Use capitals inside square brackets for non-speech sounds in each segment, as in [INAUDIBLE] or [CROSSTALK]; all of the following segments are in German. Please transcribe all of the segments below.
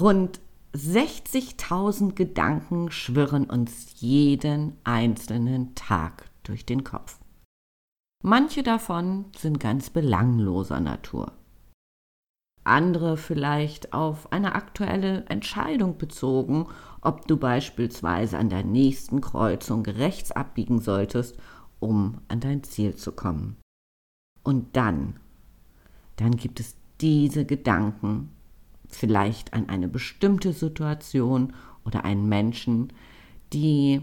Rund 60.000 Gedanken schwirren uns jeden einzelnen Tag durch den Kopf. Manche davon sind ganz belangloser Natur. Andere vielleicht auf eine aktuelle Entscheidung bezogen, ob du beispielsweise an der nächsten Kreuzung rechts abbiegen solltest, um an dein Ziel zu kommen. Und dann, dann gibt es diese Gedanken, vielleicht an eine bestimmte Situation oder einen Menschen, die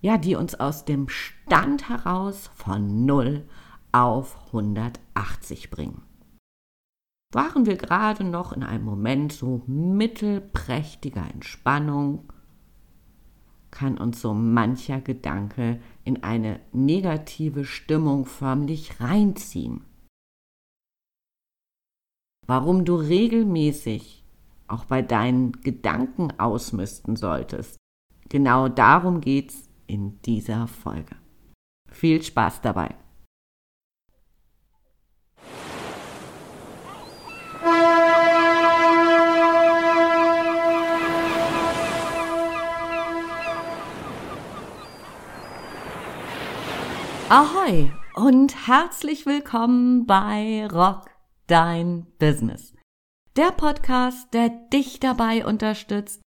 ja, die uns aus dem Stand heraus von 0 auf 180 bringen. Waren wir gerade noch in einem Moment so mittelprächtiger Entspannung, kann uns so mancher Gedanke in eine negative Stimmung förmlich reinziehen. Warum du regelmäßig auch bei deinen Gedanken ausmisten solltest. Genau darum geht's in dieser Folge. Viel Spaß dabei! Ahoi und herzlich willkommen bei Rock Dein Business. Der Podcast, der dich dabei unterstützt,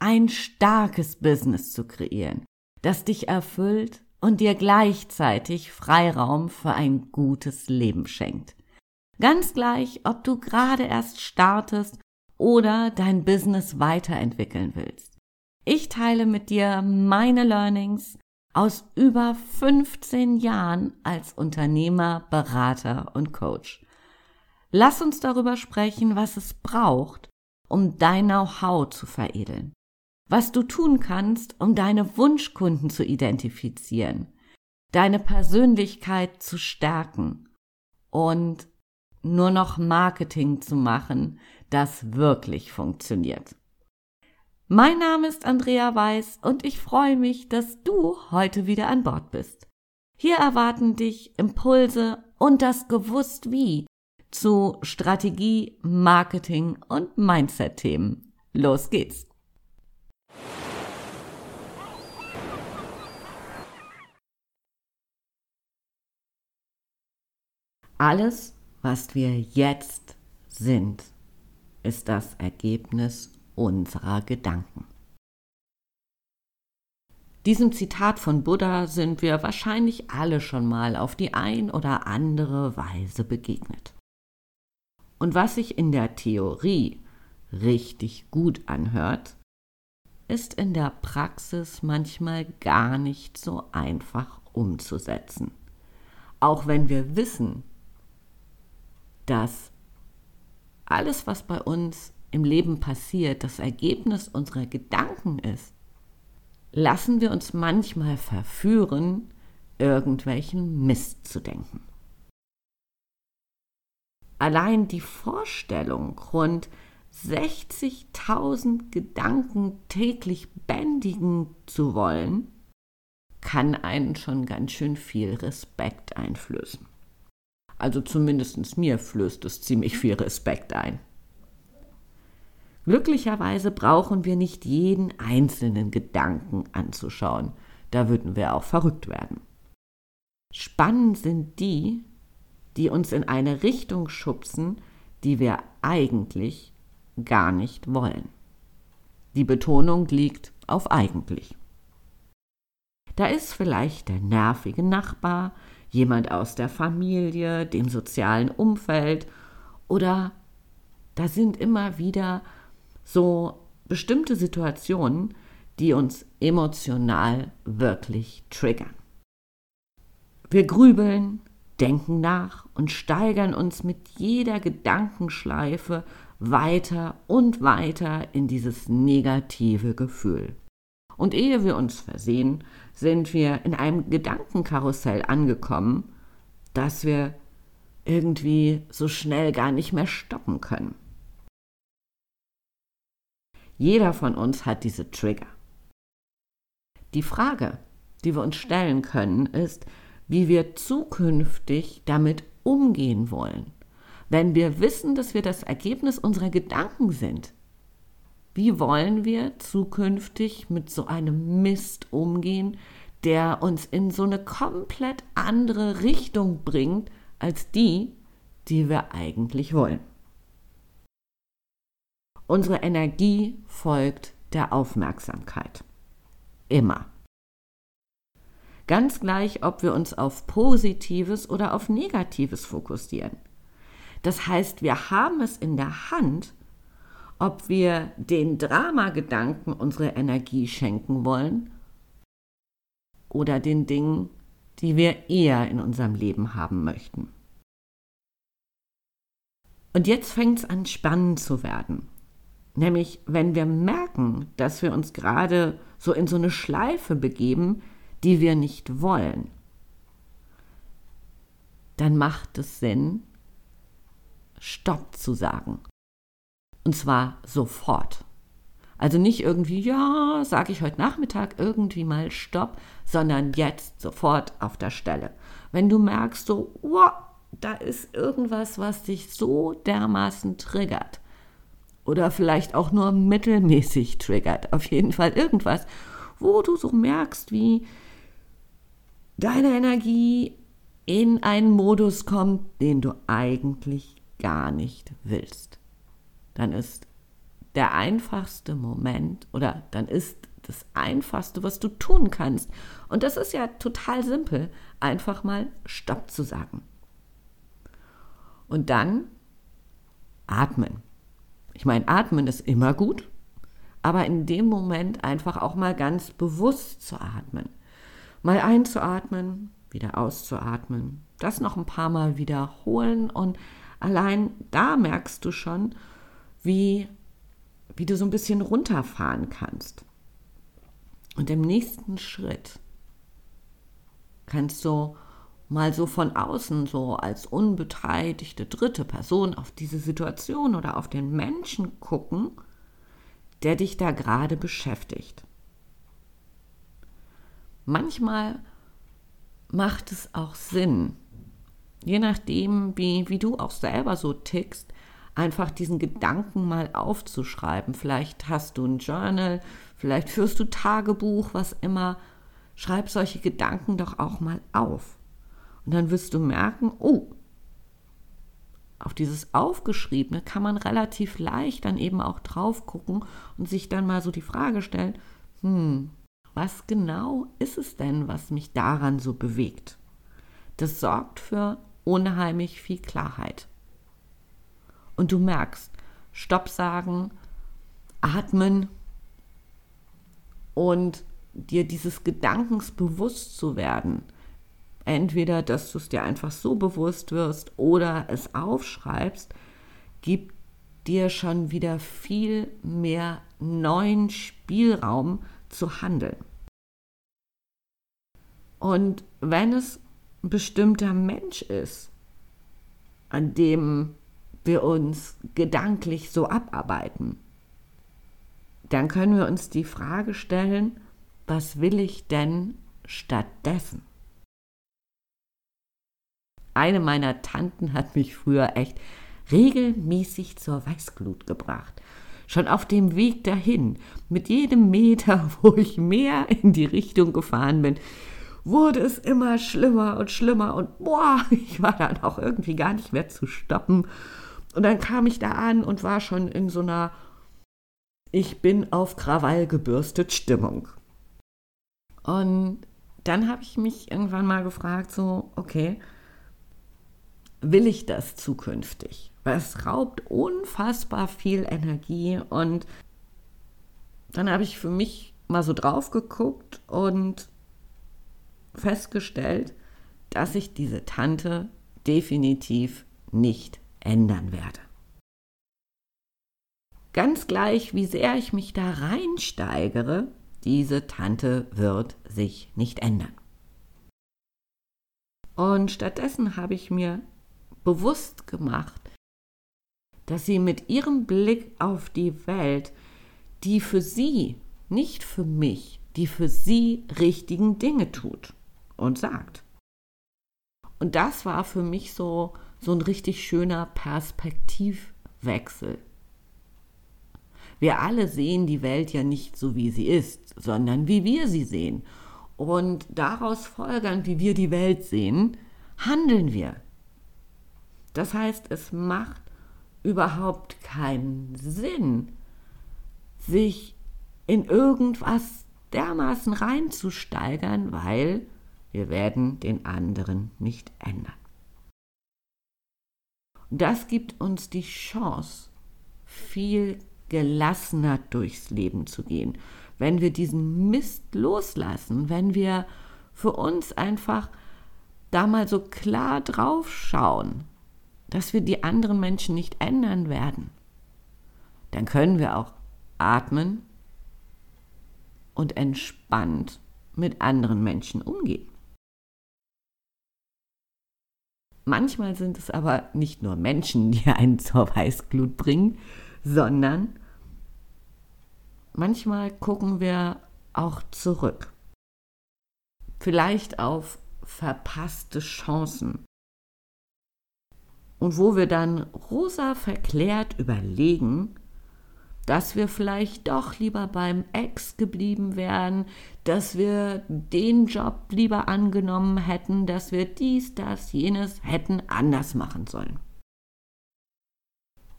ein starkes Business zu kreieren, das dich erfüllt und dir gleichzeitig Freiraum für ein gutes Leben schenkt. Ganz gleich, ob du gerade erst startest oder dein Business weiterentwickeln willst. Ich teile mit dir meine Learnings aus über 15 Jahren als Unternehmer, Berater und Coach. Lass uns darüber sprechen, was es braucht, um dein Know-how zu veredeln. Was du tun kannst, um deine Wunschkunden zu identifizieren, deine Persönlichkeit zu stärken und nur noch Marketing zu machen, das wirklich funktioniert. Mein Name ist Andrea Weiß und ich freue mich, dass du heute wieder an Bord bist. Hier erwarten dich Impulse und das Gewusst wie zu Strategie, Marketing und Mindset-Themen. Los geht's! Alles, was wir jetzt sind, ist das Ergebnis unserer Gedanken. Diesem Zitat von Buddha sind wir wahrscheinlich alle schon mal auf die ein oder andere Weise begegnet. Und was sich in der Theorie richtig gut anhört, ist in der Praxis manchmal gar nicht so einfach umzusetzen. Auch wenn wir wissen, dass alles, was bei uns im Leben passiert, das Ergebnis unserer Gedanken ist, lassen wir uns manchmal verführen, irgendwelchen Mist zu denken. Allein die Vorstellung, rund 60.000 Gedanken täglich bändigen zu wollen, kann einen schon ganz schön viel Respekt einflößen. Also zumindest mir flößt es ziemlich viel Respekt ein. Glücklicherweise brauchen wir nicht jeden einzelnen Gedanken anzuschauen, da würden wir auch verrückt werden. Spannend sind die, die uns in eine Richtung schubsen, die wir eigentlich gar nicht wollen. Die Betonung liegt auf eigentlich. Da ist vielleicht der nervige Nachbar, jemand aus der Familie, dem sozialen Umfeld oder da sind immer wieder so bestimmte Situationen, die uns emotional wirklich triggern. Wir grübeln, denken nach und steigern uns mit jeder Gedankenschleife weiter und weiter in dieses negative Gefühl. Und ehe wir uns versehen, sind wir in einem Gedankenkarussell angekommen, das wir irgendwie so schnell gar nicht mehr stoppen können. Jeder von uns hat diese Trigger. Die Frage, die wir uns stellen können, ist, wie wir zukünftig damit umgehen wollen, wenn wir wissen, dass wir das Ergebnis unserer Gedanken sind. Wie wollen wir zukünftig mit so einem Mist umgehen, der uns in so eine komplett andere Richtung bringt als die, die wir eigentlich wollen? Unsere Energie folgt der Aufmerksamkeit. Immer. Ganz gleich, ob wir uns auf Positives oder auf Negatives fokussieren. Das heißt, wir haben es in der Hand, ob wir den Dramagedanken unsere Energie schenken wollen oder den Dingen, die wir eher in unserem Leben haben möchten. Und jetzt fängt es an spannend zu werden. Nämlich, wenn wir merken, dass wir uns gerade so in so eine Schleife begeben, die wir nicht wollen, dann macht es Sinn, Stopp zu sagen. Und zwar sofort. Also nicht irgendwie, ja, sage ich heute Nachmittag irgendwie mal Stopp, sondern jetzt sofort auf der Stelle. Wenn du merkst, so, wow, da ist irgendwas, was dich so dermaßen triggert. Oder vielleicht auch nur mittelmäßig triggert. Auf jeden Fall irgendwas, wo du so merkst, wie deine Energie in einen Modus kommt, den du eigentlich gar nicht willst. Dann ist der einfachste Moment oder dann ist das Einfachste, was du tun kannst. Und das ist ja total simpel, einfach mal Stopp zu sagen. Und dann atmen. Ich meine, atmen ist immer gut, aber in dem Moment einfach auch mal ganz bewusst zu atmen. Mal einzuatmen, wieder auszuatmen, das noch ein paar Mal wiederholen und allein da merkst du schon, wie, wie du so ein bisschen runterfahren kannst. Und im nächsten Schritt kannst du mal so von außen, so als unbeteiligte dritte Person auf diese Situation oder auf den Menschen gucken, der dich da gerade beschäftigt. Manchmal macht es auch Sinn, je nachdem, wie, wie du auch selber so tickst, einfach diesen Gedanken mal aufzuschreiben. Vielleicht hast du ein Journal, vielleicht führst du Tagebuch, was immer. Schreib solche Gedanken doch auch mal auf. Und dann wirst du merken, oh, auf dieses Aufgeschriebene kann man relativ leicht dann eben auch drauf gucken und sich dann mal so die Frage stellen, hm, was genau ist es denn, was mich daran so bewegt? Das sorgt für unheimlich viel Klarheit. Und du merkst, Stopp sagen, atmen und dir dieses Gedankens bewusst zu werden – entweder, dass du es dir einfach so bewusst wirst oder es aufschreibst, gibt dir schon wieder viel mehr neuen Spielraum zu handeln. Und wenn es ein bestimmter Mensch ist, an dem wir uns gedanklich so abarbeiten, dann können wir uns die Frage stellen, was will ich denn stattdessen? Eine meiner Tanten hat mich früher echt regelmäßig zur Weißglut gebracht. Schon auf dem Weg dahin, mit jedem Meter, [LAUGHS] wo ich mehr in die Richtung gefahren bin, wurde es immer schlimmer und schlimmer und boah, [LAUGHS] ich war dann auch irgendwie gar nicht mehr zu stoppen. Und dann kam ich da an und war schon in so einer Ich bin auf Krawall gebürstet Stimmung. Und dann habe ich mich irgendwann mal gefragt, so, okay, will ich das zukünftig? Weil es raubt unfassbar viel Energie und dann habe ich für mich mal so drauf geguckt und festgestellt, dass ich diese Tante definitiv nicht ändern werde. Ganz gleich, wie sehr ich mich da reinsteigere, diese Tante wird sich nicht ändern. Und stattdessen habe ich mir bewusst gemacht, dass sie mit ihrem Blick auf die Welt die für sie, nicht für mich, die für sie richtigen Dinge tut und sagt. Und das war für mich so, so ein richtig schöner Perspektivwechsel. Wir alle sehen die Welt ja nicht so, wie sie ist, sondern wie wir sie sehen. Und daraus folgernd, wie wir die Welt sehen, handeln wir. Das heißt, es macht überhaupt keinen Sinn, sich in irgendwas dermaßen reinzusteigern, weil wir werden den anderen nicht ändern. Das gibt uns die Chance, viel gelassener durchs Leben zu gehen. Wenn wir diesen Mist loslassen, wenn wir für uns einfach da mal so klar drauf schauen, dass wir die anderen Menschen nicht ändern werden, dann können wir auch atmen und entspannt mit anderen Menschen umgehen. Manchmal sind es aber nicht nur Menschen, die einen [LAUGHS] zur Weißglut bringen, sondern manchmal gucken wir auch zurück. Vielleicht auf verpasste Chancen. Und wo wir dann rosa verklärt überlegen, dass wir vielleicht doch lieber beim Ex geblieben wären, dass wir den Job lieber angenommen hätten, dass wir dies, das, jenes hätten anders machen sollen.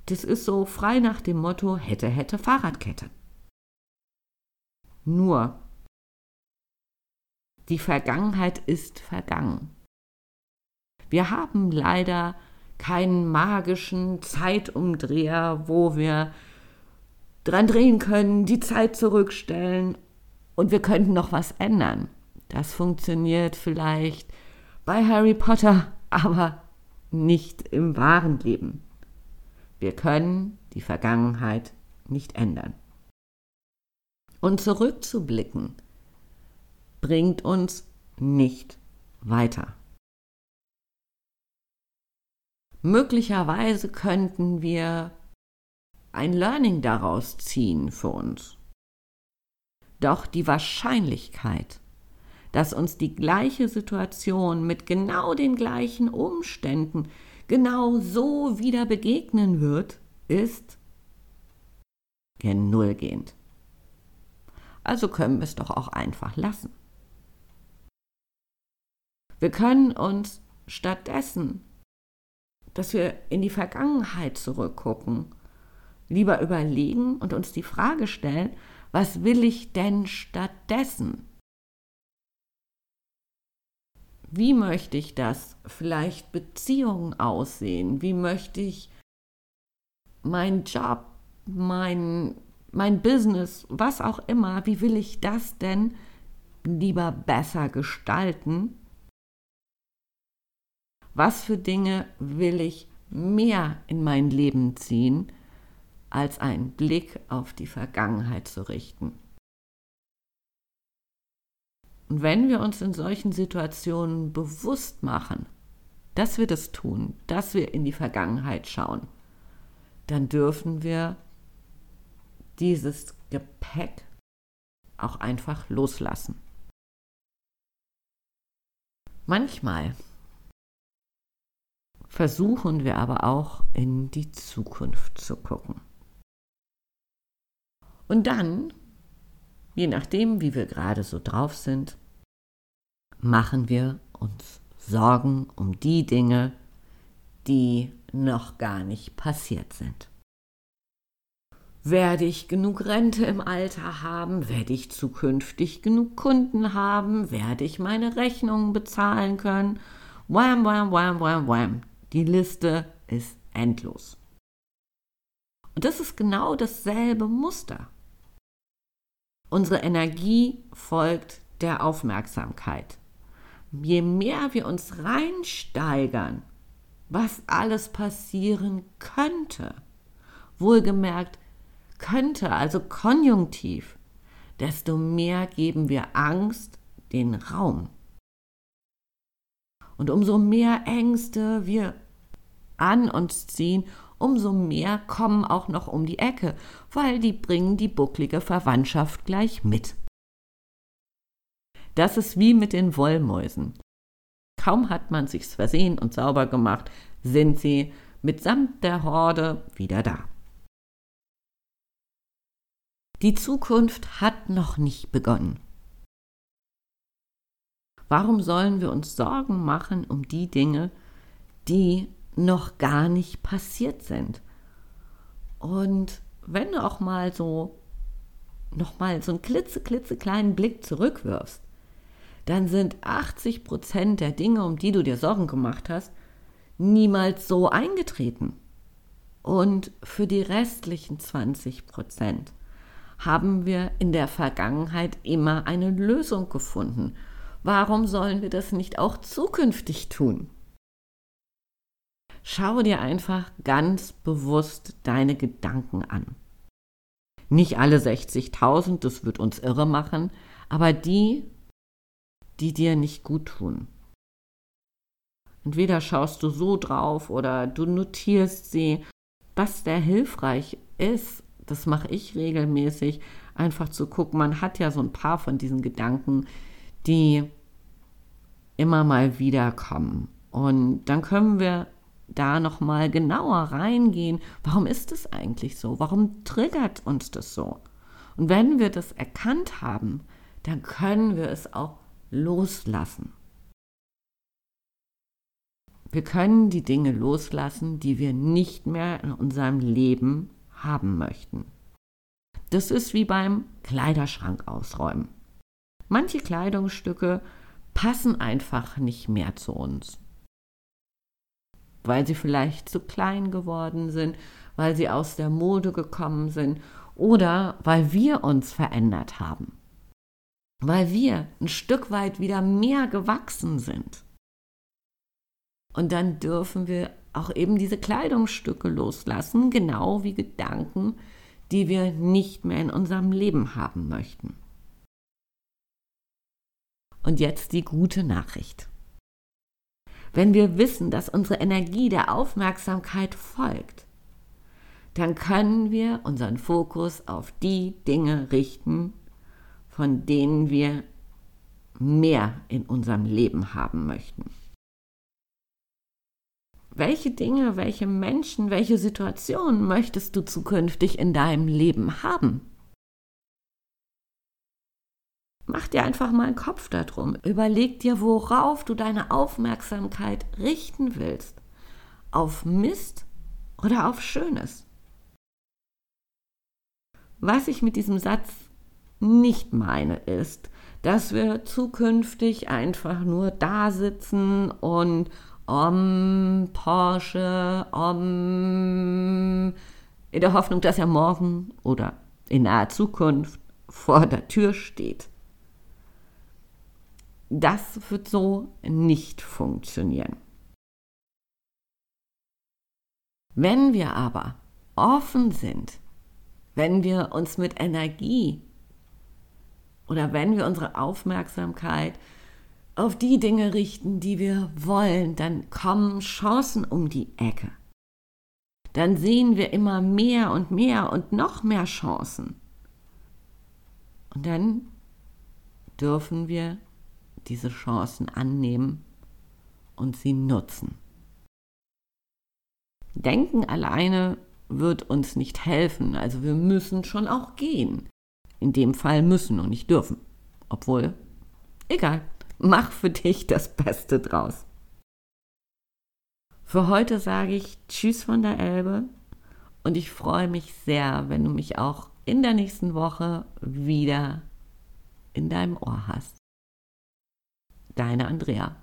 Das ist so frei nach dem Motto hätte, hätte Fahrradkette. Nur, die Vergangenheit ist vergangen. Wir haben leider keinen magischen Zeitumdreher, wo wir dran drehen können, die Zeit zurückstellen und wir könnten noch was ändern. Das funktioniert vielleicht bei Harry Potter, aber nicht im wahren Leben. Wir können die Vergangenheit nicht ändern. Und zurückzublicken bringt uns nicht weiter. Möglicherweise könnten wir ein Learning daraus ziehen für uns. Doch die Wahrscheinlichkeit, dass uns die gleiche Situation mit genau den gleichen Umständen genau so wieder begegnen wird, ist gen Null gehend. Also können wir es doch auch einfach lassen. Wir können uns stattdessen, dass wir in die Vergangenheit zurückgucken lieber überlegen und uns die Frage stellen, was will ich denn stattdessen? Wie möchte ich das vielleicht Beziehungen aussehen? Wie möchte ich meinen Job, mein, mein Business, was auch immer, wie will ich das denn lieber besser gestalten? Was für Dinge will ich mehr in mein Leben ziehen? Als einen Blick auf die Vergangenheit zu richten. Und wenn wir uns in solchen Situationen bewusst machen, dass wir das tun, dass wir in die Vergangenheit schauen, dann dürfen wir dieses Gepäck auch einfach loslassen. Manchmal versuchen wir aber auch in die Zukunft zu gucken. Und dann, je nachdem, wie wir gerade so drauf sind, machen wir uns Sorgen um die Dinge, die noch gar nicht passiert sind. Werde ich genug Rente im Alter haben? Werde ich zukünftig genug Kunden haben? Werde ich meine Rechnungen bezahlen können? Wham, wham, wham, wham, wham. Die Liste ist endlos. Und das ist genau dasselbe Muster. Unsere Energie folgt der Aufmerksamkeit. Je mehr wir uns reinsteigern, was alles passieren könnte, wohlgemerkt könnte, also konjunktiv, desto mehr geben wir Angst den Raum. Und umso mehr Ängste wir an uns ziehen, umso mehr kommen auch noch um die Ecke, weil die bringen die bucklige Verwandtschaft gleich mit. Das ist wie mit den Wollmäusen. Kaum hat man sich's versehen und sauber gemacht, sind sie mitsamt der Horde wieder da. Die Zukunft hat noch nicht begonnen. Warum sollen wir uns Sorgen machen um die Dinge, die noch gar nicht passiert sind? Und wenn du auch mal so noch mal so einen klitze, klitzekleinen Blick zurückwirfst, dann sind 80 Prozent der Dinge, um die du dir Sorgen gemacht hast, niemals so eingetreten. Und für die restlichen 20 Prozent haben wir in der Vergangenheit immer eine Lösung gefunden. Warum sollen wir das nicht auch zukünftig tun? Schau dir einfach ganz bewusst deine Gedanken an. Nicht alle 60.000, das wird uns irre machen, aber die, die dir nicht gut tun. Entweder schaust du so drauf oder du notierst sie. Was der hilfreich ist, das mache ich regelmäßig, einfach zu gucken, man hat ja so ein paar von diesen Gedanken, die immer mal wieder kommen. Und dann können wir da noch mal genauer reingehen, warum ist es eigentlich so? Warum triggert uns das so? Und wenn wir das erkannt haben, dann können wir es auch loslassen. Wir können die Dinge loslassen, die wir nicht mehr in unserem Leben haben möchten. Das ist wie beim Kleiderschrank ausräumen. Manche Kleidungsstücke passen einfach nicht mehr zu uns, weil sie vielleicht zu klein geworden sind, weil sie aus der Mode gekommen sind oder weil wir uns verändert haben, weil wir ein Stück weit wieder mehr gewachsen sind. Und dann dürfen wir auch eben diese Kleidungsstücke loslassen, genau wie Gedanken, die wir nicht mehr in unserem Leben haben möchten. Und jetzt die gute Nachricht. Wenn wir wissen, dass unsere Energie der Aufmerksamkeit folgt, dann können wir unseren Fokus auf die Dinge richten, von denen wir mehr in unserem Leben haben möchten welche Dinge, welche Menschen, welche Situationen möchtest du zukünftig in deinem Leben haben? Mach dir einfach mal einen Kopf darum. Überleg dir, worauf du deine Aufmerksamkeit richten willst. Auf Mist oder auf Schönes? Was ich mit diesem Satz nicht meine, ist, dass wir zukünftig einfach nur da sitzen und om Porsche, om in der Hoffnung, dass er morgen oder in naher Zukunft vor der Tür steht. Das wird so nicht funktionieren. Wenn wir aber offen sind, wenn wir uns mit Energie oder wenn wir unsere Aufmerksamkeit auf die Dinge richten, die wir wollen, dann kommen Chancen um die Ecke. Dann sehen wir immer mehr und mehr und noch mehr Chancen. Und dann dürfen wir diese Chancen annehmen und sie nutzen. Denken alleine wird uns nicht helfen, also wir müssen schon auch gehen. In dem Fall müssen und nicht dürfen. Obwohl, egal. Mach für dich das Beste draus. Für heute sage ich Tschüss von der Elbe und ich freue mich sehr, wenn du mich auch in der nächsten Woche wieder in deinem Ohr hast. Deine Andrea.